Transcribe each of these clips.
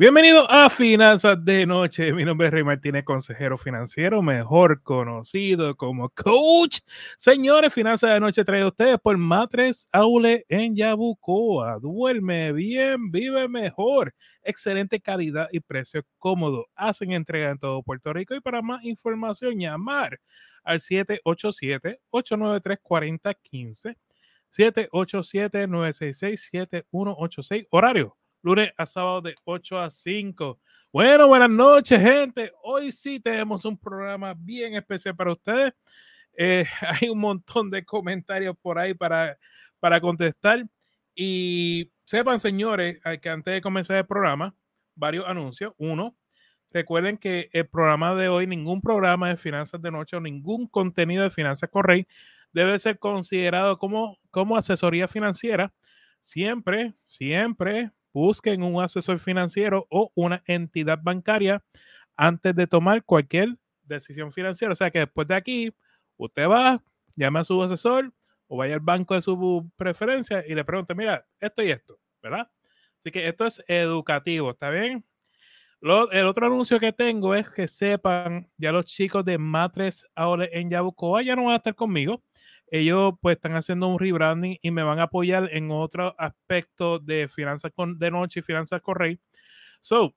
Bienvenido a Finanzas de Noche. Mi nombre es Rey Martínez, consejero financiero, mejor conocido como coach. Señores, Finanzas de Noche trae a ustedes por Matres Aule en Yabucoa. Duerme bien, vive mejor. Excelente calidad y precio cómodo. Hacen entrega en todo Puerto Rico y para más información llamar al 787-893-4015. 787-966-7186. Horario lunes a sábado de 8 a 5. Bueno, buenas noches, gente. Hoy sí tenemos un programa bien especial para ustedes. Eh, hay un montón de comentarios por ahí para, para contestar. Y sepan, señores, que antes de comenzar el programa, varios anuncios. Uno, recuerden que el programa de hoy, ningún programa de finanzas de noche o ningún contenido de finanzas correy debe ser considerado como, como asesoría financiera. Siempre, siempre busquen un asesor financiero o una entidad bancaria antes de tomar cualquier decisión financiera. O sea que después de aquí, usted va, llama a su asesor o vaya al banco de su preferencia y le pregunte, mira, esto y esto, ¿verdad? Así que esto es educativo, ¿está bien? el otro anuncio que tengo es que sepan, ya los chicos de Matres ahora en Yabucoa ya no van a estar conmigo ellos pues están haciendo un rebranding y me van a apoyar en otro aspecto de finanzas de noche y finanzas correy. So,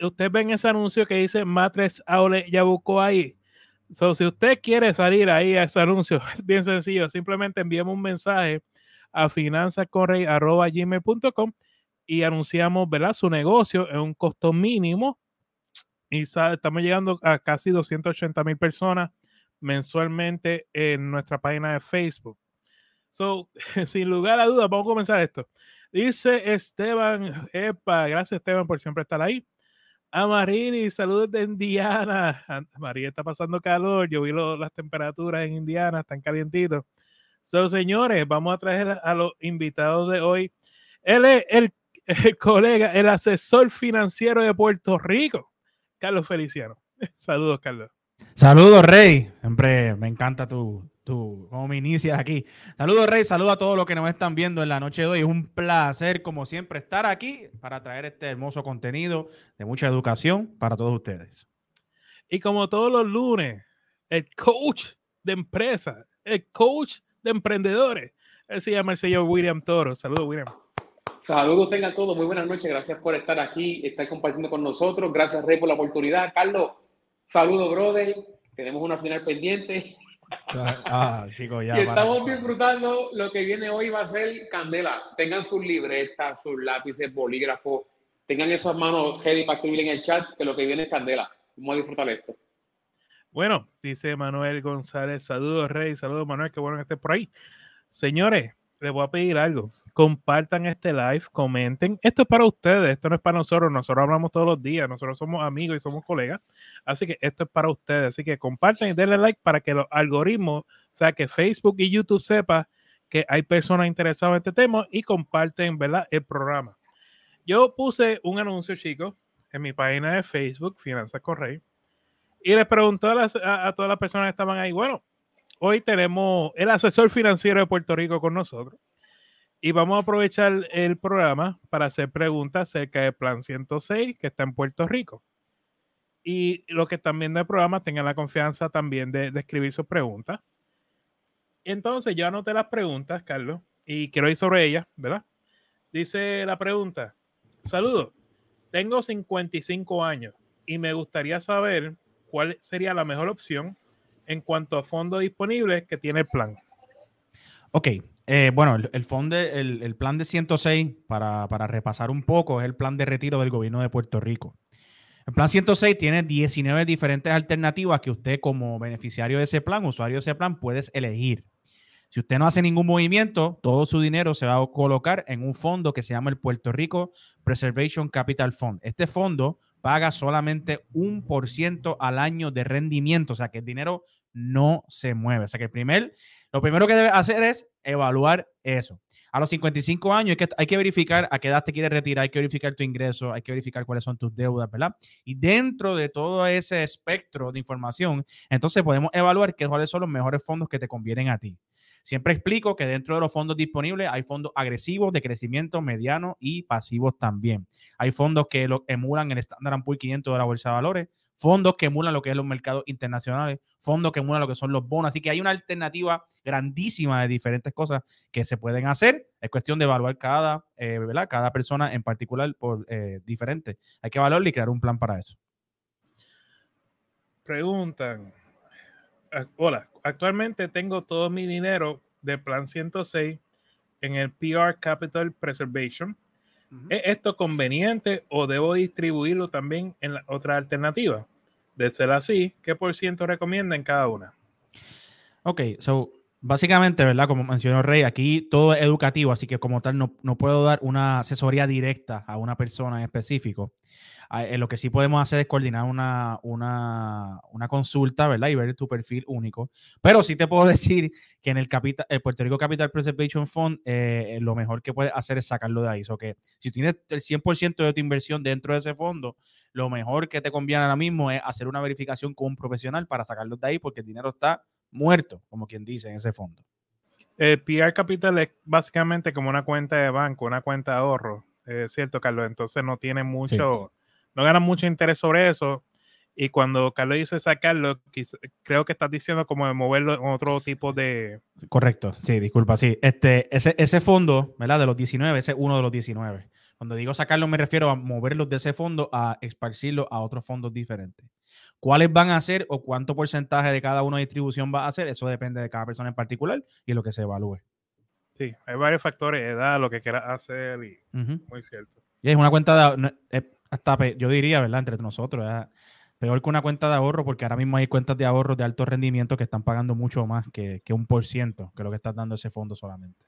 usted ven ese anuncio que dice Matres Aule ya buscó ahí. So, si usted quiere salir ahí a ese anuncio, es bien sencillo, simplemente enviamos un mensaje a finanzascorrey.gmail.com y anunciamos ¿verdad? su negocio en un costo mínimo y estamos llegando a casi 280 mil personas mensualmente en nuestra página de Facebook. So, sin lugar a dudas, vamos a comenzar esto. Dice Esteban, epa, gracias Esteban por siempre estar ahí. A Marini, saludos de Indiana. María está pasando calor, yo vi las temperaturas en Indiana, están calientitos. So, señores, vamos a traer a los invitados de hoy. Él es el, el colega, el asesor financiero de Puerto Rico, Carlos Feliciano. Saludos, Carlos. Saludos, Rey. Siempre me encanta tu, tu, cómo me inicias aquí. Saludos, Rey. Saludos a todos los que nos están viendo en la noche de hoy. Es un placer, como siempre, estar aquí para traer este hermoso contenido de mucha educación para todos ustedes. Y como todos los lunes, el coach de empresa, el coach de emprendedores. Él se llama el señor William Toro. Saludos, William. Saludos tengan todos. Muy buenas noches. Gracias por estar aquí, estar compartiendo con nosotros. Gracias, Rey, por la oportunidad. Carlos, Saludos, brother. Tenemos una final pendiente. Ah, ah chicos, ya. y estamos disfrutando. Lo que viene hoy va a ser candela. Tengan sus libretas, sus lápices, bolígrafos. Tengan esas manos ready para escribir en el chat que lo que viene es candela. Vamos a disfrutar esto. Bueno, dice Manuel González. Saludos, Rey. Saludos, Manuel. Qué bueno que estés por ahí. Señores, les voy a pedir algo. Compartan este live, comenten. Esto es para ustedes, esto no es para nosotros. Nosotros hablamos todos los días, nosotros somos amigos y somos colegas. Así que esto es para ustedes. Así que compartan y denle like para que los algoritmos, o sea, que Facebook y YouTube sepa que hay personas interesadas en este tema y comparten, ¿verdad? El programa. Yo puse un anuncio, chicos, en mi página de Facebook, Finanzas Correy, y les pregunté a, a todas las personas que estaban ahí, bueno, hoy tenemos el asesor financiero de Puerto Rico con nosotros y vamos a aprovechar el programa para hacer preguntas acerca del Plan 106 que está en Puerto Rico. Y los que están viendo el programa tengan la confianza también de, escribir sus preguntas. Entonces, yo anoté las preguntas, Carlos, y quiero ir sobre ellas, ¿verdad? Dice la pregunta: Saludos, tengo 55 años y me gustaría saber cuál sería la mejor opción en cuanto a fondos disponibles que tiene el plan. Ok, eh, bueno, el, fondo, el, plan de 106, para, para, repasar un poco, es el plan de retiro del gobierno de Puerto Rico. El plan 106 tiene 19 diferentes alternativas que usted como beneficiario de ese plan, usuario de ese plan, puedes elegir. Si usted no hace ningún movimiento, todo su dinero se va a colocar en un fondo que se llama el Puerto Rico Preservation Capital Fund. Este fondo paga solamente un por ciento al año de rendimiento, o sea que el dinero no se mueve. O sea que el primer, lo primero que debe hacer es evaluar eso. A los 55 años hay que, hay que verificar a qué edad te quieres retirar, hay que verificar tu ingreso, hay que verificar cuáles son tus deudas, ¿verdad? Y dentro de todo ese espectro de información, entonces podemos evaluar qué, cuáles son los mejores fondos que te convienen a ti. Siempre explico que dentro de los fondos disponibles hay fondos agresivos de crecimiento mediano y pasivos también. Hay fondos que emulan el Standard Poor's 500 de la Bolsa de Valores, fondos que emulan lo que es los mercados internacionales, fondos que emulan lo que son los bonos. Así que hay una alternativa grandísima de diferentes cosas que se pueden hacer. Es cuestión de evaluar cada, eh, cada persona en particular por eh, diferente. Hay que evaluarlo y crear un plan para eso. Preguntan. Hola, actualmente tengo todo mi dinero de plan 106 en el PR Capital Preservation ¿Es esto conveniente o debo distribuirlo también en la otra alternativa? De ser así, ¿qué por ciento recomienda en cada una? Ok, so básicamente, ¿verdad? Como mencionó Rey, aquí todo es educativo, así que como tal no, no puedo dar una asesoría directa a una persona en específico. Eh, lo que sí podemos hacer es coordinar una, una, una, consulta, ¿verdad? Y ver tu perfil único. Pero sí te puedo decir que en el, capital, el Puerto Rico Capital Preservation Fund, eh, lo mejor que puedes hacer es sacarlo de ahí. O que si tienes el 100% de tu inversión dentro de ese fondo, lo mejor que te conviene ahora mismo es hacer una verificación con un profesional para sacarlo de ahí porque el dinero está muerto, como quien dice, en ese fondo. El PR Capital es básicamente como una cuenta de banco, una cuenta de ahorro. Cierto, Carlos. Entonces no tiene mucho no ganan mucho interés sobre eso. Y cuando Carlos dice sacarlo, creo que estás diciendo como de moverlo en otro tipo de. Correcto, sí, disculpa, sí. Este, ese, ese fondo, ¿verdad? De los 19, ese es uno de los 19. Cuando digo sacarlo, me refiero a moverlos de ese fondo a esparcirlo a otros fondos diferentes. ¿Cuáles van a ser o cuánto porcentaje de cada una distribución va a hacer? Eso depende de cada persona en particular y lo que se evalúe. Sí, hay varios factores, edad, lo que quieras hacer y muy cierto. Y es una cuenta de, hasta, yo diría, ¿verdad? Entre nosotros, peor que una cuenta de ahorro, porque ahora mismo hay cuentas de ahorro de alto rendimiento que están pagando mucho más que, un por ciento, que lo que está dando ese fondo solamente.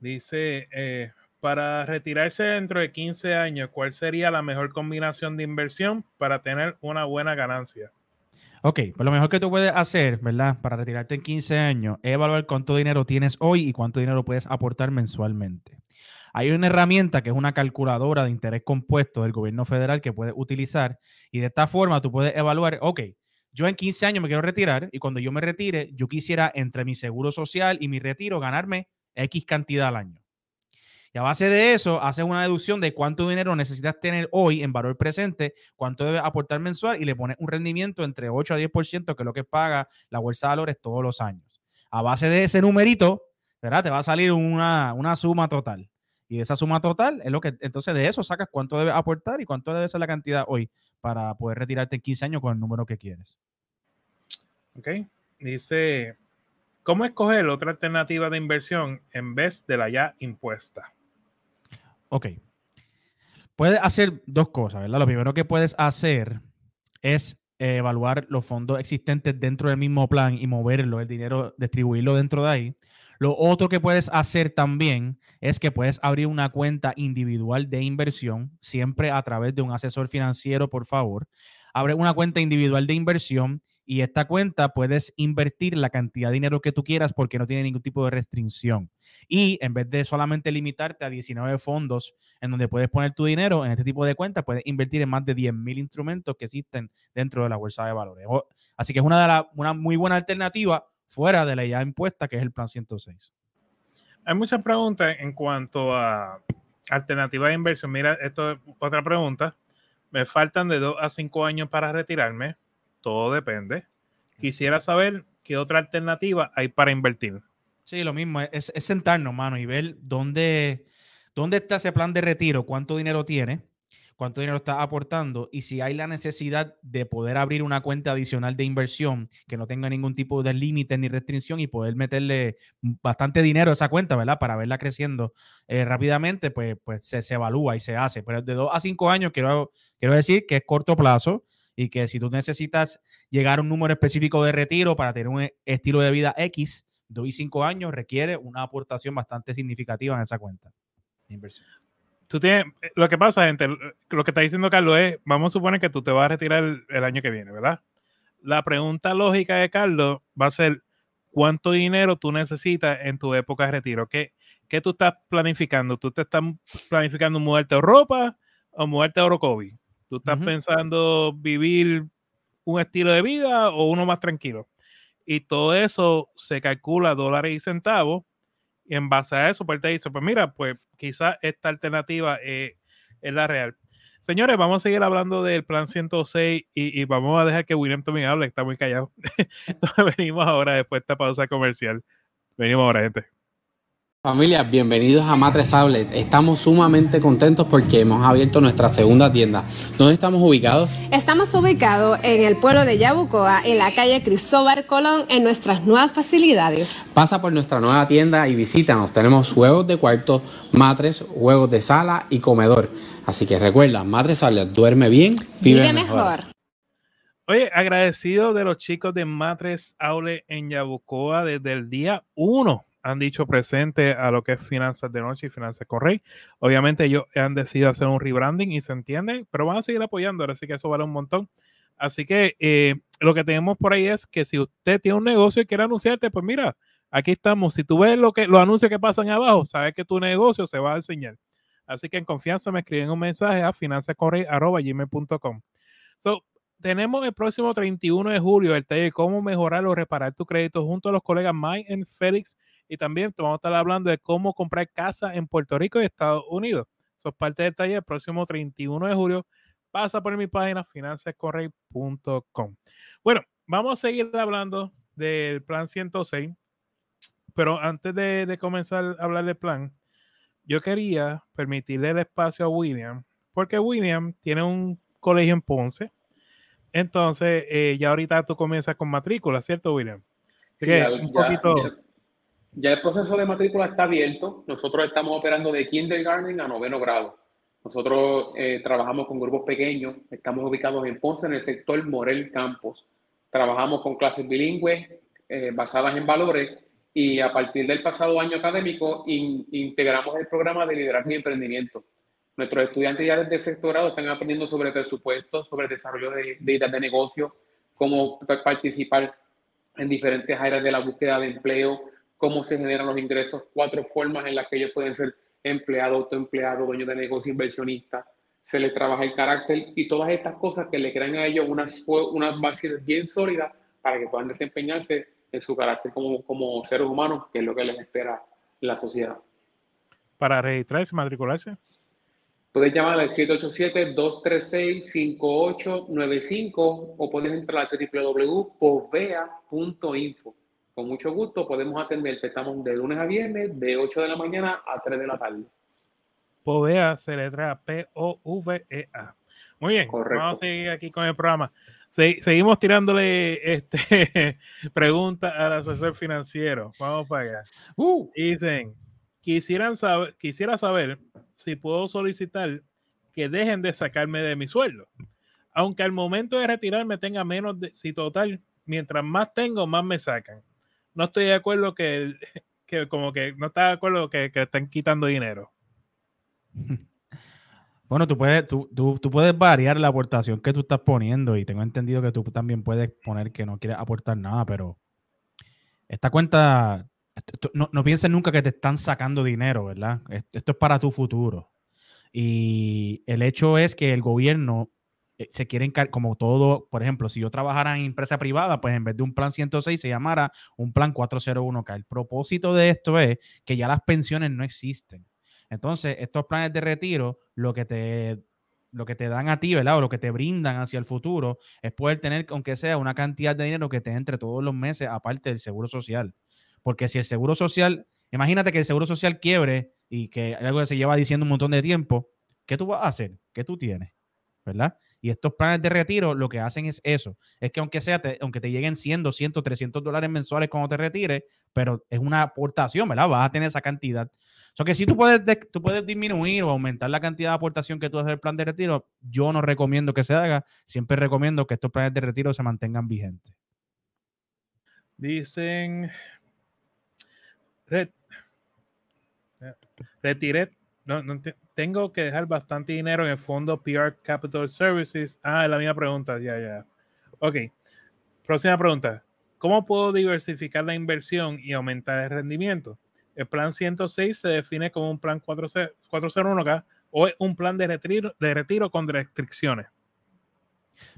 Dice, eh, para retirarse dentro de 15 años, ¿cuál sería la mejor combinación de inversión para tener una buena ganancia? Ok, pues lo mejor que tú puedes hacer, ¿verdad? Para retirarte en 15 años es evaluar cuánto dinero tienes hoy y cuánto dinero puedes aportar mensualmente. Hay una herramienta que es una calculadora de interés compuesto del gobierno federal que puedes utilizar y de esta forma tú puedes evaluar, ok, yo en 15 años me quiero retirar y cuando yo me retire, yo quisiera entre mi seguro social y mi retiro ganarme X cantidad al año. Y a base de eso, haces una deducción de cuánto dinero necesitas tener hoy en valor presente, cuánto debes aportar mensual y le pones un rendimiento entre 8 a 10%, que es lo que paga la bolsa de valores todos los años. A base de ese numerito, ¿verdad? Te va a salir una, una suma total. Y esa suma total es lo que, entonces de eso sacas cuánto debes aportar y cuánto debe ser la cantidad hoy para poder retirarte en 15 años con el número que quieres. Ok. Dice, ¿cómo escoger otra alternativa de inversión en vez de la ya impuesta? Ok. Puedes hacer dos cosas, ¿verdad? Lo primero que puedes hacer es evaluar los fondos existentes dentro del mismo plan y moverlo, el dinero, distribuirlo dentro de ahí. Lo otro que puedes hacer también es que puedes abrir una cuenta individual de inversión, siempre a través de un asesor financiero, por favor. Abre una cuenta individual de inversión y esta cuenta puedes invertir la cantidad de dinero que tú quieras porque no tiene ningún tipo de restricción. Y en vez de solamente limitarte a 19 fondos en donde puedes poner tu dinero, en este tipo de cuentas puedes invertir en más de 10.000 instrumentos que existen dentro de la bolsa de valores. Así que es una, de las una muy buena alternativa fuera de la ya impuesta, que es el plan 106. Hay muchas preguntas en cuanto a alternativas de inversión. Mira, esto es otra pregunta. Me faltan de 2 a 5 años para retirarme. Todo depende. Quisiera saber qué otra alternativa hay para invertir. Sí, lo mismo. Es, sentarnos, mano, y ver dónde, dónde está ese plan de retiro, cuánto dinero tiene cuánto dinero está aportando y si hay la necesidad de poder abrir una cuenta adicional de inversión que no tenga ningún tipo de límite ni restricción y poder meterle bastante dinero a esa cuenta, ¿verdad? Para verla creciendo eh, rápidamente, pues, pues se, evalúa y se hace. Pero de dos a cinco años quiero, quiero decir que es corto plazo y que si tú necesitas llegar a un número específico de retiro para tener un estilo de vida X, dos y cinco años requiere una aportación bastante significativa en esa cuenta de inversión tú tienes, lo que pasa, gente, lo que está diciendo Carlos es, vamos a suponer que tú te vas a retirar el, año que viene, ¿verdad? La pregunta lógica de Carlos va a ser, ¿cuánto dinero tú necesitas en tu época de retiro? ¿Qué, qué tú estás planificando? ¿Tú te estás planificando mudarte a Europa o mudarte a Orocovi? ¿Tú estás pensando vivir un estilo de vida o uno más tranquilo? y todo eso se calcula dólares y centavos. Y en base a eso, pues te dice, pues mira, pues quizás esta alternativa eh, es la real. Señores, vamos a seguir hablando del plan 106 y, vamos a dejar que William también hable, está muy callado. Venimos ahora después de esta pausa comercial. Venimos ahora, gente. Familia, bienvenidos a Matres Outlet. Estamos sumamente contentos porque hemos abierto nuestra segunda tienda. ¿Dónde estamos ubicados? Estamos ubicados en el pueblo de Yabucoa, en la calle Cristóbal Colón, en nuestras nuevas facilidades. Pasa por nuestra nueva tienda y visítanos. Tenemos juegos de cuarto, matres, juegos de sala y comedor. Así que recuerda, Matres Outlet, duerme bien, vive, mejor. Oye, agradecido de los chicos de Matres Outlet en Yabucoa desde el día 1 han dicho presente a lo que es finanzas de noche y finanzas correy. Obviamente ellos han decidido hacer un rebranding y se entiende, pero van a seguir apoyando, así que eso vale un montón. Así que eh, lo que tenemos por ahí es que si usted tiene un negocio y quiere anunciarte, pues mira, aquí estamos. Si tú ves lo que, los anuncios que pasan abajo, sabes que tu negocio se va a enseñar. Así que en confianza me escriben un mensaje a finanzascorrey.com. So, tenemos el próximo 31 de julio el taller cómo mejorar o reparar tu crédito junto a los colegas Mike y Félix y también vamos a estar hablando de cómo comprar casa en Puerto Rico y Estados Unidos. Eso es parte del taller el próximo 31 de julio. Pasa por mi página financiascorrey.com. Bueno, vamos a seguir hablando del plan 106, pero antes de, de comenzar a hablar del plan, yo quería permitirle el espacio a William, porque William tiene un colegio en Ponce. Entonces, eh, ya ahorita tú comienzas con matrícula, ¿cierto, William? Sí, un poquito. Ya el proceso de matrícula está abierto. Nosotros estamos operando de kindergarten a noveno grado. Nosotros eh, trabajamos con grupos pequeños. Estamos ubicados en Ponce, en el sector Morel Campos. Trabajamos con clases bilingües eh, basadas en valores y a partir del pasado año académico integramos el programa de liderazgo y emprendimiento. Nuestros estudiantes ya desde sexto grado están aprendiendo sobre presupuesto, sobre desarrollo de, de ideas de negocio, cómo participar en diferentes áreas de la búsqueda de empleo, cómo se generan los ingresos, cuatro formas en las que ellos pueden ser empleado, autoempleado, dueño de negocio, inversionista, se les trabaja el carácter y todas estas cosas que le crean a ellos unas, unas bases bien sólidas para que puedan desempeñarse en su carácter como, como seres humanos, que es lo que les espera la sociedad. Para registrarse, matricularse. Puedes llamar al 787-236-5895 o puedes entrar a www.povea.info con mucho gusto podemos atenderte. Estamos de lunes a viernes, de 8 de la mañana a 3 de la tarde. POVEA se letra P-O-V-E-A. Muy bien, vamos a seguir aquí con el programa. seguimos tirándole este, preguntas al asesor financiero. Vamos para allá. Uh. Dicen, quisieran saber, quisiera saber si puedo solicitar que dejen de sacarme de mi sueldo. Aunque al momento de retirarme tenga menos de, si total, mientras más tengo, más me sacan no estoy de acuerdo que, que como que no está de acuerdo que, que estén quitando dinero. Bueno, tú puedes, tú, tú, tú, puedes variar la aportación que tú estás poniendo y tengo entendido que tú también puedes poner que no quieres aportar nada, pero esta cuenta, no, no pienses nunca que te están sacando dinero, ¿verdad? Esto es para tu futuro. Y el hecho es que el gobierno se quieren, como todo, por ejemplo, si yo trabajara en empresa privada, pues en vez de un plan 106 se llamara un plan 401k. El propósito de esto es que ya las pensiones no existen. Entonces, estos planes de retiro, lo que te, lo que te dan a ti, ¿verdad? O lo que te brindan hacia el futuro es poder tener, aunque sea una cantidad de dinero que te entre todos los meses, aparte del seguro social. Porque si el seguro social, imagínate que el seguro social quiebre y que algo que se lleva diciendo un montón de tiempo, ¿qué tú vas a hacer? ¿Qué tú tienes? ¿Verdad? Y estos planes de retiro lo que hacen es eso. Es que aunque sea, aunque te lleguen 100, 200, 300 dólares mensuales cuando te retires, pero es una aportación, ¿verdad? Vas a tener esa cantidad. O sea que si tú puedes, tú puedes disminuir o aumentar la cantidad de aportación que tú haces el plan de retiro, yo no recomiendo que se haga. Siempre recomiendo que estos planes de retiro se mantengan vigentes. Dicen, retiré no, no tengo que dejar bastante dinero en el fondo PR Capital Services. Ah, es la misma pregunta, ya, ya. Ok. Próxima pregunta. ¿Cómo puedo diversificar la inversión y aumentar el rendimiento? El plan 106 se define como un plan 401k o es un plan de retiro, de retiro con restricciones.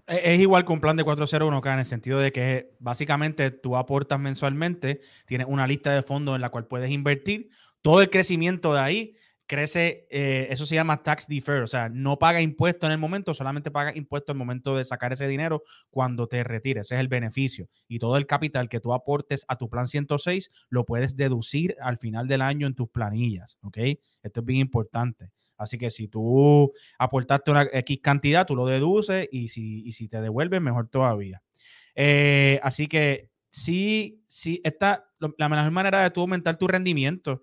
Es igual que un plan de 401k en el sentido de que básicamente tú aportas mensualmente, tienes una lista de fondos en la cual puedes invertir, todo el crecimiento de ahí crece, eh, eso se llama tax defer, o sea, no paga impuesto en el momento, solamente paga impuesto en el momento de sacar ese dinero cuando te retires, ese es el beneficio. Y todo el capital que tú aportes a tu plan 106 lo puedes deducir al final del año en tus planillas, ¿ok? Esto es bien importante. Así que si tú aportaste una X cantidad, tú lo deduces y si, si te devuelves, mejor todavía. Eh, así que sí, sí, esta, la mejor manera de tú aumentar tu rendimiento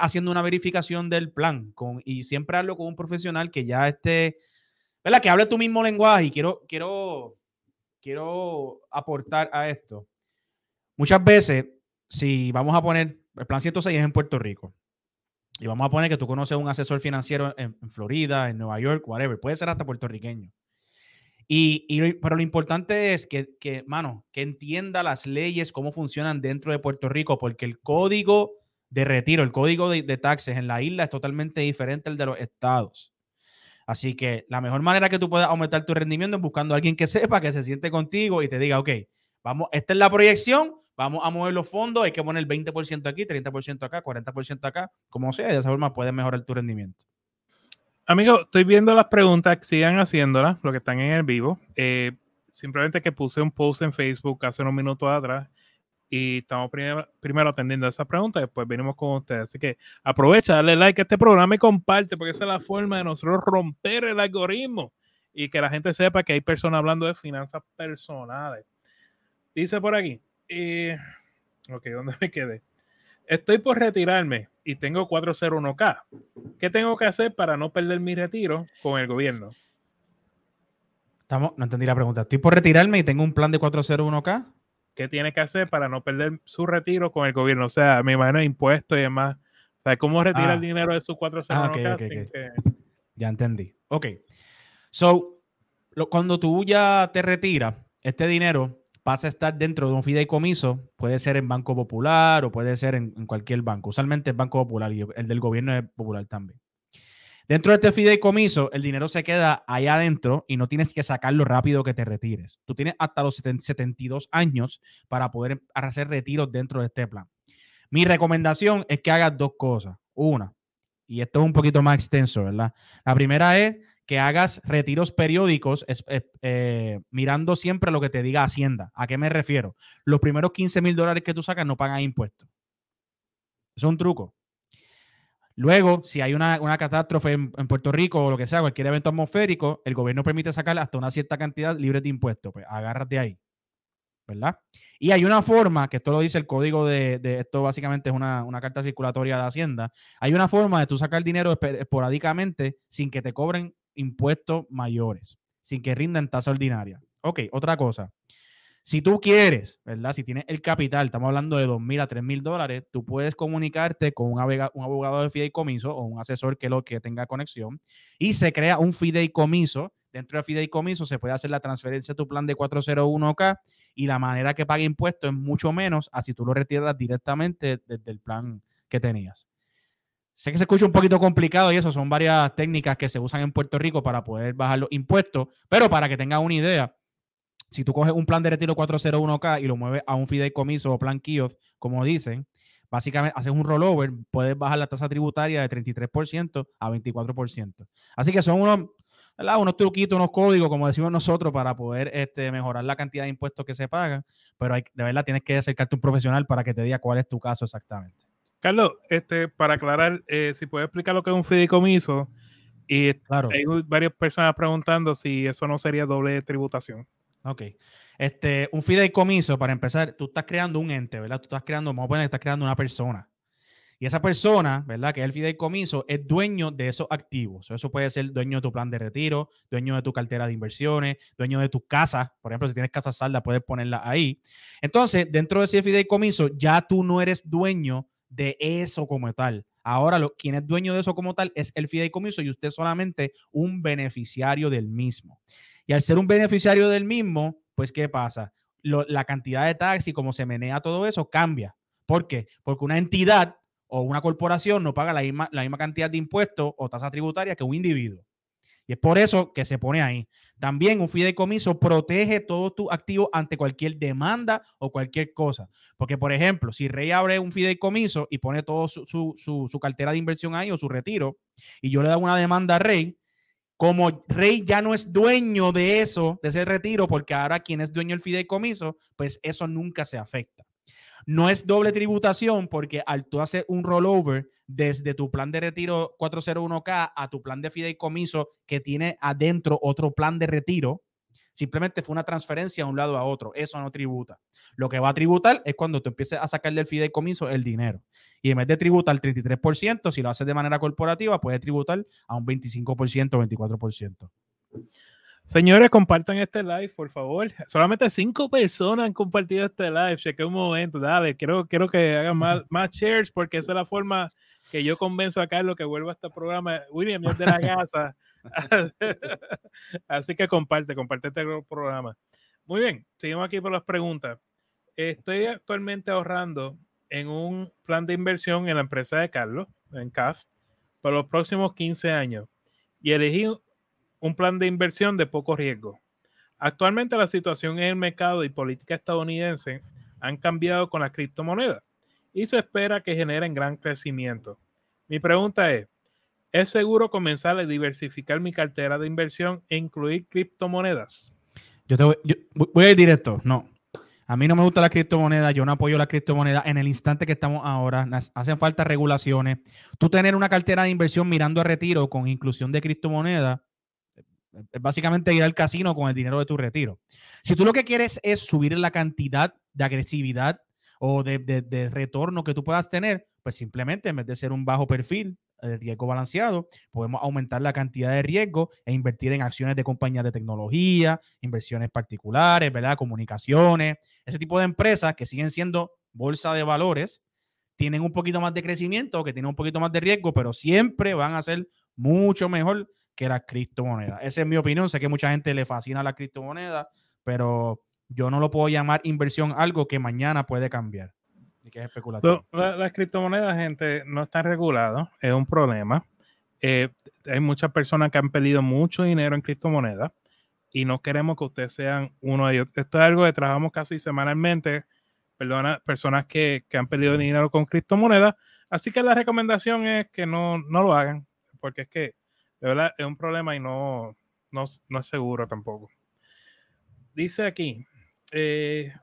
haciendo una verificación del plan con, y siempre hablo con un profesional que ya esté, ¿verdad? Que hable tu mismo lenguaje y quiero, quiero, quiero aportar a esto. Muchas veces, si vamos a poner, el plan 106 es en Puerto Rico. Y vamos a poner que tú conoces un asesor financiero en, Florida, en Nueva York, whatever. Puede ser hasta puertorriqueño. Y, pero lo importante es que, que, mano, que entienda las leyes, cómo funcionan dentro de Puerto Rico, porque el código de retiro, el código de, de taxes en la isla es totalmente diferente al de los estados. Así que la mejor manera que tú puedas aumentar tu rendimiento es buscando a alguien que sepa, que se siente contigo y te diga, ok, vamos, esta es la proyección, vamos a mover los fondos, hay que poner 20% aquí, 30% acá, 40% acá, como sea, de esa forma puedes mejorar tu rendimiento. Amigo, estoy viendo las preguntas, sigan haciéndolas, lo que están en el vivo. Eh, simplemente que puse un post en Facebook hace unos minutos atrás y estamos primero, primero atendiendo esa pregunta y después venimos con ustedes. Así que aprovecha, dale like a este programa y comparte, porque esa es la forma de nosotros romper el algoritmo y que la gente sepa que hay personas hablando de finanzas personales. Dice por aquí, eh, ok, ¿dónde me quedé? Estoy por retirarme y tengo 401k. ¿Qué tengo que hacer para no perder mi retiro con el gobierno? Estamos, no entendí la pregunta. Estoy por retirarme y tengo un plan de 401k. ¿Qué tiene que hacer para no perder su retiro con el gobierno? O sea, me imagino impuestos y demás. O sea, ¿cómo retira el ah. dinero de su 401k? Ah, ya entendí. Ok. So, cuando tú ya te retiras, este dinero pasa a estar dentro de un fideicomiso, puede ser en Banco Popular o puede ser en, cualquier banco. Usualmente es Banco Popular y el del gobierno es popular también. Dentro de este fideicomiso, el dinero se queda allá adentro y no tienes que sacarlo rápido que te retires. Tú tienes hasta los 72 años para poder hacer retiros dentro de este plan. Mi recomendación es que hagas dos cosas. Una, y esto es un poquito más extenso, ¿verdad? La primera es que hagas retiros periódicos eh, mirando siempre lo que te diga Hacienda. ¿A qué me refiero? Los primeros 15 mil dólares que tú sacas no pagan impuestos. Es un truco. Luego, si hay una, catástrofe en, Puerto Rico o lo que sea, cualquier evento atmosférico, el gobierno permite sacar hasta una cierta cantidad libre de impuestos. Pues agárrate ahí. ¿Verdad? Y hay una forma, que esto lo dice el código de, esto básicamente es una, una, carta circulatoria de Hacienda, hay una forma de tú sacar dinero esporádicamente sin que te cobren impuestos mayores, sin que rindan tasa ordinaria. Ok, otra cosa. Si tú quieres, ¿verdad? Si tienes el capital, estamos hablando de 2 mil a 3 mil dólares, tú puedes comunicarte con un, abogado de fideicomiso o un asesor que lo que tenga conexión y se crea un fideicomiso. Dentro del fideicomiso se puede hacer la transferencia de tu plan de 401k y la manera que pague impuestos es mucho menos así tú lo retiras directamente desde el plan que tenías. Sé que se escucha un poquito complicado y eso son varias técnicas que se usan en Puerto Rico para poder bajar los impuestos, pero para que tengas una idea, si tú coges un plan de retiro 401k y lo mueves a un fideicomiso o plan KIOS, como dicen, básicamente haces un rollover, puedes bajar la tasa tributaria de 33% a 24%. Así que son unos, unos truquitos, unos códigos, como decimos nosotros, para poder este, mejorar la cantidad de impuestos que se pagan, pero hay, de verdad tienes que acercarte a un profesional para que te diga cuál es tu caso exactamente. Carlos, este, para aclarar, eh, si puedes explicar lo que es un fideicomiso, y claro. hay varias personas preguntando si eso no sería doble tributación. Ok. Este, un fideicomiso, para empezar, tú estás creando un ente, ¿verdad? Tú estás creando, vamos a poner, estás creando una persona. Y esa persona, ¿verdad? Que es el fideicomiso, es dueño de esos activos. Eso puede ser dueño de tu plan de retiro, dueño de tu cartera de inversiones, dueño de tu casa. Por ejemplo, si tienes casa salda, puedes ponerla ahí. Entonces, dentro de ese fideicomiso, ya tú no eres dueño de eso como tal. Ahora, lo, quien es dueño de eso como tal es el fideicomiso y usted solamente un beneficiario del mismo. Y al ser un beneficiario del mismo, pues, ¿qué pasa? la cantidad de taxi, como se menea todo eso, cambia. ¿Por qué? Porque una entidad o una corporación no paga la misma, la misma cantidad de impuestos o tasa tributaria que un individuo. Y es por eso que se pone ahí. También un fideicomiso protege todos tus activos ante cualquier demanda o cualquier cosa. Porque, por ejemplo, si Rey abre un fideicomiso y pone toda su, su, cartera de inversión ahí o su retiro, y yo le da una demanda a Rey, como Rey ya no es dueño de eso, de ese retiro, porque ahora quien es dueño del fideicomiso, pues eso nunca se afecta. No es doble tributación porque al tú hacer un rollover desde tu plan de retiro 401k a tu plan de fideicomiso que tiene adentro otro plan de retiro, simplemente fue una transferencia de un lado a otro. Eso no tributa. Lo que va a tributar es cuando tú empieces a sacar del fideicomiso el dinero. Y en vez de tributar el 33%, si lo haces de manera corporativa, puedes tributar a un 25% o 24%. Señores, compartan este live, por favor. Solamente cinco personas han compartido este live. Cheque un momento, dale. Quiero, quiero que hagan más, más shares porque esa es la forma que yo convenzo a Carlos que vuelva a este programa. William es de la casa. Así que comparte, comparte este programa. Muy bien, seguimos aquí por las preguntas. Estoy actualmente ahorrando en un plan de inversión en la empresa de Carlos, en CAF, por los próximos 15 años. Y elegí un plan de inversión de poco riesgo. Actualmente la situación en el mercado y política estadounidense han cambiado con las criptomonedas y se espera que generen gran crecimiento. Mi pregunta es, ¿es seguro comenzar a diversificar mi cartera de inversión e incluir criptomonedas? Yo, te voy, voy a ir directo, no. A mí no me gusta la criptomoneda, yo no apoyo la criptomoneda en el instante que estamos ahora. Hacen falta regulaciones. Tú tener una cartera de inversión mirando a retiro con inclusión de criptomoneda es básicamente ir al casino con el dinero de tu retiro. Si tú lo que quieres es subir la cantidad de agresividad o de, retorno que tú puedas tener, pues simplemente en vez de ser un bajo perfil de riesgo balanceado, podemos aumentar la cantidad de riesgo e invertir en acciones de compañías de tecnología, inversiones particulares, ¿verdad? Comunicaciones, ese tipo de empresas que siguen siendo bolsa de valores, tienen un poquito más de crecimiento, que tienen un poquito más de riesgo, pero siempre van a ser mucho mejor que la criptomoneda. Esa es mi opinión. Sé que mucha gente le fascina la criptomoneda, pero yo no lo puedo llamar inversión algo que mañana puede cambiar y que es especulativo. las criptomonedas, gente, no están reguladas. Es un problema. Eh, hay muchas personas que han perdido mucho dinero en criptomonedas y no queremos que ustedes sean uno de ellos. Esto es algo que trabajamos casi semanalmente. Perdona, personas que, que han perdido dinero con criptomonedas. Así que la recomendación es que no, no lo hagan, porque es que de verdad es un problema y no, no, es seguro tampoco. Dice aquí, eh,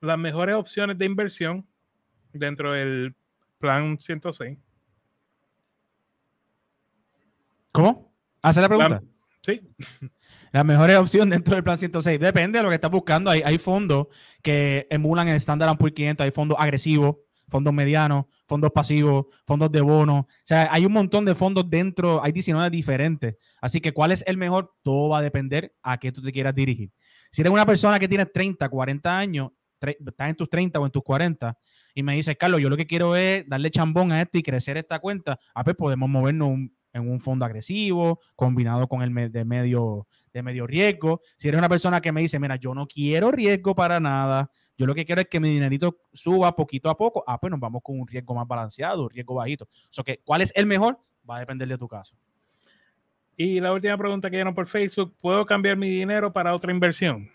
las mejores opciones de inversión dentro del plan 106. ¿Cómo? ¿Hace la pregunta? sí. La mejor opción dentro del plan 106. Depende de lo que estás buscando. Hay, hay fondos que emulan el Standard Poor's 500. Hay fondos agresivos fondos medianos, fondos pasivos, fondos de bono. O sea, hay un montón de fondos dentro, hay 19 diferentes. Así que, ¿cuál es el mejor? Todo va a depender a qué tú te quieras dirigir. Si eres una persona que tiene 30, 40 años, estás en tus 30 o en tus 40, y me dices, Carlos, yo lo que quiero es darle chambón a esto y crecer esta cuenta, a ver, podemos movernos en un fondo agresivo, combinado con el de medio, de medio riesgo. Si eres una persona que me dice, mira, yo no quiero riesgo para nada, yo lo que quiero es que mi dinerito suba poquito a poco. Ah, pues nos vamos con un riesgo más balanceado, un riesgo bajito. O sea, que, ¿cuál es el mejor? Va a depender de tu caso. Y la última pregunta que dieron por Facebook, ¿puedo cambiar mi dinero para otra inversión?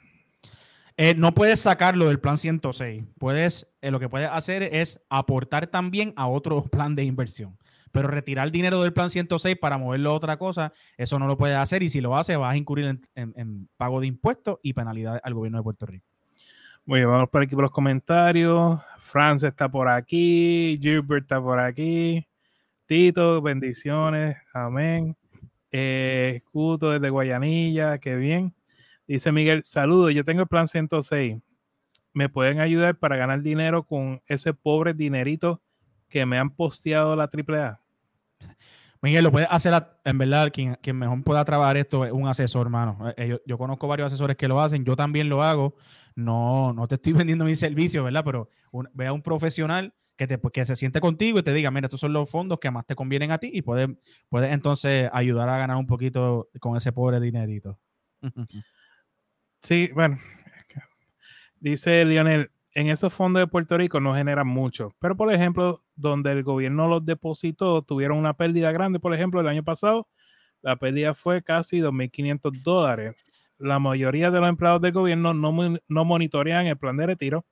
Eh, no puedes sacarlo del plan 106. Puedes, eh, lo que puedes hacer es aportar también a otro plan de inversión. Pero retirar dinero del plan 106 para moverlo a otra cosa, eso no lo puedes hacer. Y si lo haces, vas a incurrir en pago de impuestos y penalidades al gobierno de Puerto Rico. Muy bien, vamos por aquí por los comentarios. Franz está por aquí, Gilbert está por aquí. Tito, bendiciones, amén. Eh, Escudo desde Guayanilla, qué bien. Dice Miguel, saludos, yo tengo el plan 106. ¿Me pueden ayudar para ganar dinero con ese pobre dinerito que me han posteado la AAA? Miguel, lo puede hacer, en verdad, quien, mejor pueda trabajar esto es un asesor, hermano. Eh, eh, yo, conozco varios asesores que lo hacen, yo también lo hago. No, no te estoy vendiendo mi servicio, ¿verdad? Pero ve a un profesional que, te, que se siente contigo y te diga, mira, estos son los fondos que más te convienen a ti y puedes, puedes entonces ayudar a ganar un poquito con ese pobre dinerito. Sí, bueno, dice Lionel, en esos fondos de Puerto Rico no generan mucho, pero por ejemplo, donde el gobierno los depositó, tuvieron una pérdida grande, por ejemplo, el año pasado, la pérdida fue casi 2.500 dólares. La mayoría de los empleados del gobierno no, monitorean el plan de retiro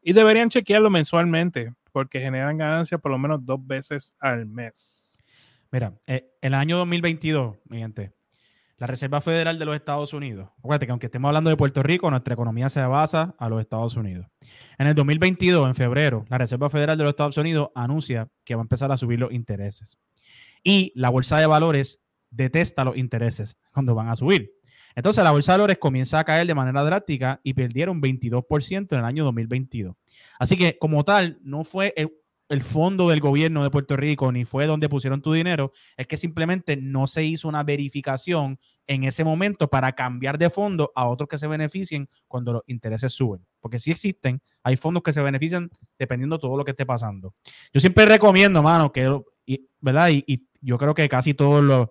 y deberían chequearlo mensualmente porque generan ganancias por lo menos dos veces al mes. Mira, eh, el año 2022, mi gente, la Reserva Federal de los Estados Unidos. Acuérdate que aunque estemos hablando de Puerto Rico, nuestra economía se basa a los Estados Unidos. En el 2022, en febrero, la Reserva Federal de los Estados Unidos anuncia que va a empezar a subir los intereses. Y la Bolsa de Valores detesta los intereses cuando van a subir. Entonces la Bolsa de Valores comienza a caer de manera drástica y perdieron 22% en el año 2022. Así que como tal, no fue el, el fondo del gobierno de Puerto Rico ni fue donde pusieron tu dinero, es que simplemente no se hizo una verificación en ese momento para cambiar de fondo a otros que se beneficien cuando los intereses suben. Porque sí existen, hay fondos que se benefician dependiendo de todo lo que esté pasando. Yo siempre recomiendo, mano, que, ¿verdad? Y, yo creo que casi todos los,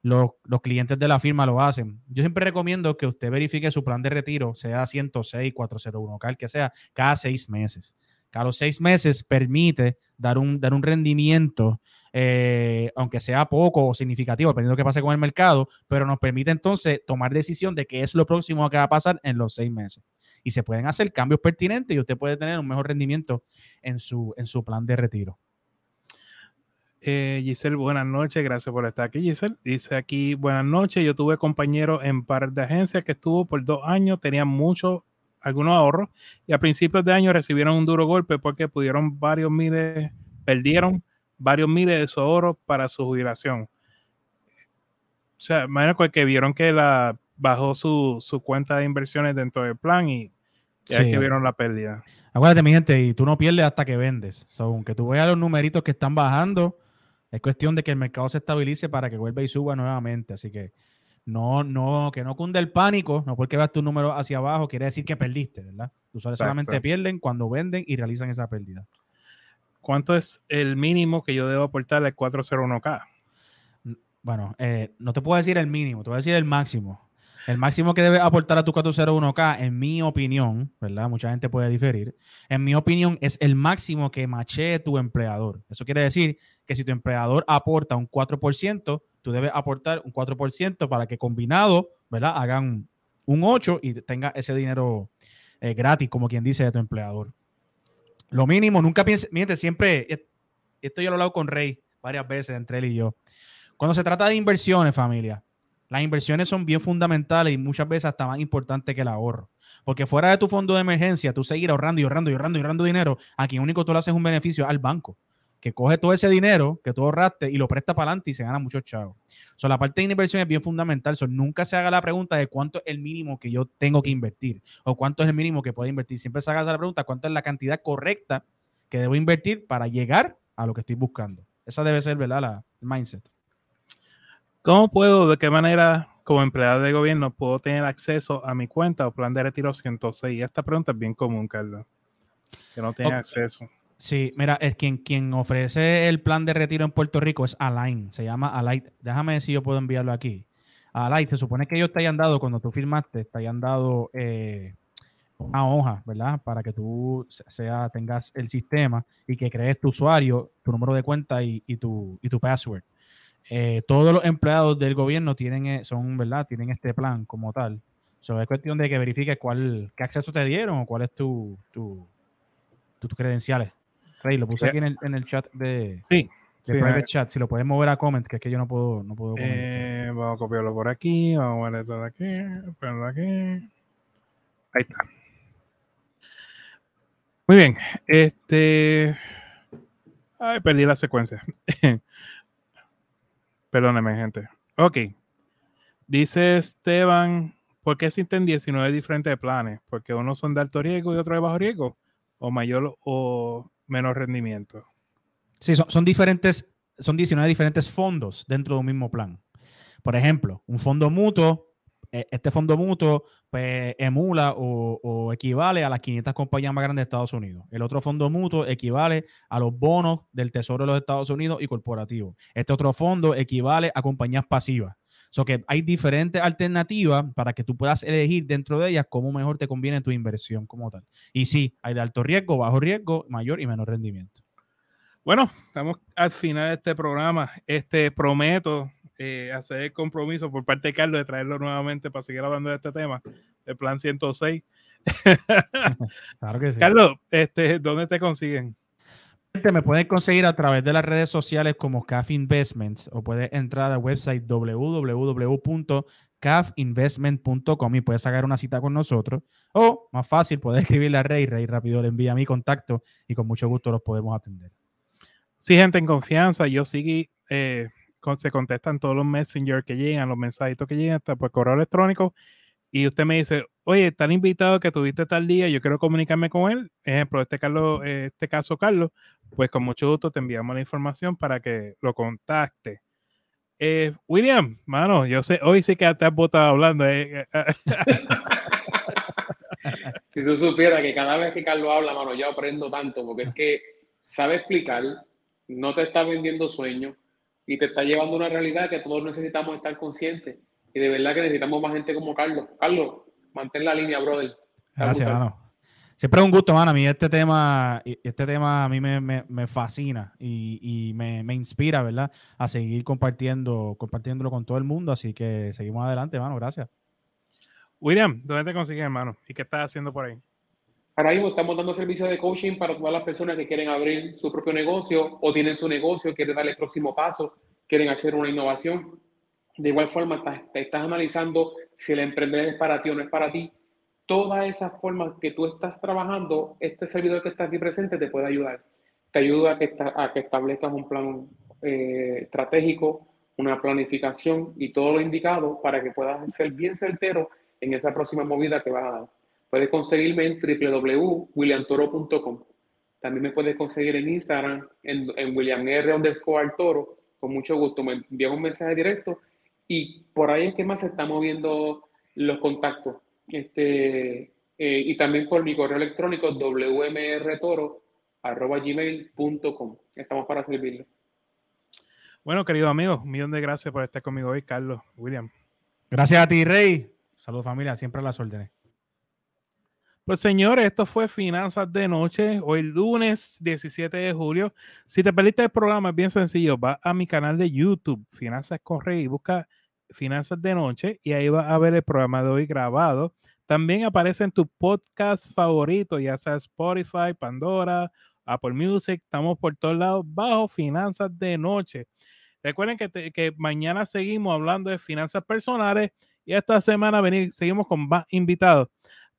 los, clientes de la firma lo hacen. Yo siempre recomiendo que usted verifique su plan de retiro, sea 106, 401, el que sea, cada seis meses a los seis meses permite dar un, dar un rendimiento, eh, aunque sea poco o significativo, dependiendo de qué pase con el mercado, pero nos permite entonces tomar decisión de qué es lo próximo que va a pasar en los seis meses. Y se pueden hacer cambios pertinentes y usted puede tener un mejor rendimiento en su, en su plan de retiro. Eh, Giselle, buenas noches, gracias por estar aquí, Giselle. Dice aquí, buenas noches, yo tuve compañero en par de agencias que estuvo por dos años, tenía mucho algunos ahorros y a principios de año recibieron un duro golpe porque pudieron varios miles, perdieron varios miles de su ahorro para su jubilación. O sea, imagino que vieron que la bajó su, cuenta de inversiones dentro del plan y ya que vieron la pérdida. Acuérdate, mi gente, y tú no pierdes hasta que vendes. aunque tú veas los numeritos que están bajando, es cuestión de que el mercado se estabilice para que vuelva y suba nuevamente. Así que no, no, que no cunde el pánico, no porque veas tu número hacia abajo, quiere decir que perdiste, ¿verdad? Los usuarios solamente pierden cuando venden y realizan esa pérdida. ¿Cuánto es el mínimo que yo debo aportar al 401k? Bueno, eh, no te puedo decir el mínimo, te voy a decir el máximo. El máximo que debes aportar a tu 401k, en mi opinión, ¿verdad? Mucha gente puede diferir. En mi opinión, es el máximo que machee tu empleador. Eso quiere decir que si tu empleador aporta un 4%, tú debes aportar un 4% para que combinado, ¿verdad? Hagan un 8 y tenga ese dinero eh, gratis, como quien dice, de tu empleador. Lo mínimo, nunca pienses, miente, siempre, esto yo lo he hablado con Rey varias veces entre él y yo. Cuando se trata de inversiones, familia, las inversiones son bien fundamentales y muchas veces hasta más importantes que el ahorro. Porque fuera de tu fondo de emergencia, tú seguir ahorrando y ahorrando y ahorrando y ahorrando dinero, aquí único tú le haces un beneficio al banco que coge todo ese dinero que tú ahorraste y lo presta para adelante y se gana muchos chavos. So, la parte de inversión es bien fundamental. So, nunca se haga la pregunta de cuánto es el mínimo que yo tengo que invertir o cuánto es el mínimo que puedo invertir. Siempre se haga la pregunta cuánto es la cantidad correcta que debo invertir para llegar a lo que estoy buscando. Esa debe ser, ¿verdad? La, el mindset. ¿Cómo puedo, de qué manera, como empleado de gobierno, puedo tener acceso a mi cuenta o plan de retiro 106? Esta pregunta es bien común, Carlos. Que no tenga acceso. Sí, mira, es quien, quien ofrece el plan de retiro en Puerto Rico es Align, se llama Align. Déjame ver si yo puedo enviarlo aquí. Align, se supone que ellos te hayan dado, cuando tú firmaste, te hayan dado eh, una hoja, ¿verdad? Para que tú sea, tengas el sistema y que crees tu usuario, tu número de cuenta y, tu, y tu password. Eh, todos los empleados del gobierno tienen, eh, son, ¿verdad? Tienen este plan como tal. So, es cuestión de que verifiques cuál, qué acceso te dieron o cuál es tu, tu tus credenciales. Rey, lo puse aquí en el, en el chat de, sí, private chat. Si lo puedes mover a comments, que es que yo no puedo. No puedo eh, vamos a copiarlo por aquí. Vamos a ver esto de aquí. Ponerlo aquí. Ahí está. Muy bien. Este. Ay, perdí la secuencia. Perdóneme, gente. Ok. Dice Esteban, ¿por qué existen 19 diferentes planes? Porque unos son de alto riesgo y otros de bajo riesgo, o mayor o menos rendimiento. Sí, son, diferentes, son 19 diferentes fondos dentro de un mismo plan. Por ejemplo, un fondo mutuo, eh, este fondo mutuo pues, emula o, equivale a las 500 compañías más grandes de Estados Unidos. El otro fondo mutuo equivale a los bonos del Tesoro de los Estados Unidos y corporativo. Este otro fondo equivale a compañías pasivas. So que hay diferentes alternativas para que tú puedas elegir dentro de ellas cómo mejor te conviene tu inversión como tal. Y sí, hay de alto riesgo, bajo riesgo, mayor y menor rendimiento. Bueno, estamos al final de este programa. Este prometo eh, hacer el compromiso por parte de Carlos de traerlo nuevamente para seguir hablando de este tema, el plan 106. claro que sí. Carlos, este, ¿dónde te consiguen? Me pueden conseguir a través de las redes sociales como CAF Investments o puedes entrar al website www.cafinvestment.com y puedes sacar una cita con nosotros. O, más fácil, puedes escribirle a Rey. Rey rápido le envía mi contacto y con mucho gusto los podemos atender. Sí, gente en confianza. Yo seguí, eh, se contestan todos los messengers que llegan, los mensajitos que llegan hasta por correo electrónico y usted me dice, oye, tal invitado que tuviste tal día, yo quiero comunicarme con él, ejemplo, este, Carlos, este caso Carlos, pues con mucho gusto te enviamos la información para que lo contacte. Eh, William, mano, yo sé, hoy sí que te has botado hablando. Eh, eh, si tú supieras que cada vez que Carlos habla, mano, yo aprendo tanto, porque es que sabe explicar, no te está vendiendo sueños y te está llevando a una realidad que todos necesitamos estar conscientes y de verdad que necesitamos más gente como Carlos. Carlos, mantén la línea, brother. Gracias, mano. Siempre es un gusto, mano. A mí este tema, este tema a mí me, fascina y, me, inspira, ¿verdad? A seguir compartiendo, compartiéndolo con todo el mundo. Así que seguimos adelante, mano. Gracias. William, ¿dónde te consigues, hermano? ¿Y qué estás haciendo por ahí? Ahora mismo estamos dando servicio de coaching para todas las personas que quieren abrir su propio negocio o tienen su negocio, quieren dar el próximo paso, quieren hacer una innovación. De igual forma, te estás analizando si el emprendedor es para ti o no es para ti. Todas esas formas que tú estás trabajando, este servidor que está aquí presente te puede ayudar. Te ayuda a que, a que establezcas un plan eh, estratégico, una planificación y todo lo indicado para que puedas ser bien certero en esa próxima movida que vas a dar. Puedes conseguirme en www.williamtoro.com. También me puedes conseguir en Instagram, en, en William R. underscore Toro. Con mucho gusto me envías un mensaje directo y por ahí es que más se están moviendo los contactos. Este, eh, y también por mi correo electrónico wmrtoro.gmail.com. Estamos para servirle. Bueno, queridos amigos, un millón de gracias por estar conmigo hoy, Carlos, William. Gracias a ti, Rey. Saludos familia, siempre a las órdenes. Pues señores, esto fue Finanzas de Noche, hoy lunes 17 de julio. Si te perdiste el programa, es bien sencillo, va a mi canal de YouTube, Finanzas Corre, y busca Finanzas de Noche y ahí va a ver el programa de hoy grabado. También aparece en tu podcast favorito, ya sea Spotify, Pandora, Apple Music, estamos por todos lados bajo Finanzas de Noche. Recuerden que, que mañana seguimos hablando de finanzas personales y esta semana venir, seguimos con más invitados.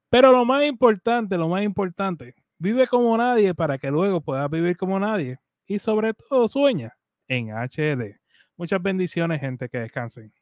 Pero lo más importante, lo más importante, vive como nadie para que luego puedas vivir como nadie. Y sobre todo sueña en HD. Muchas bendiciones, gente, que descansen.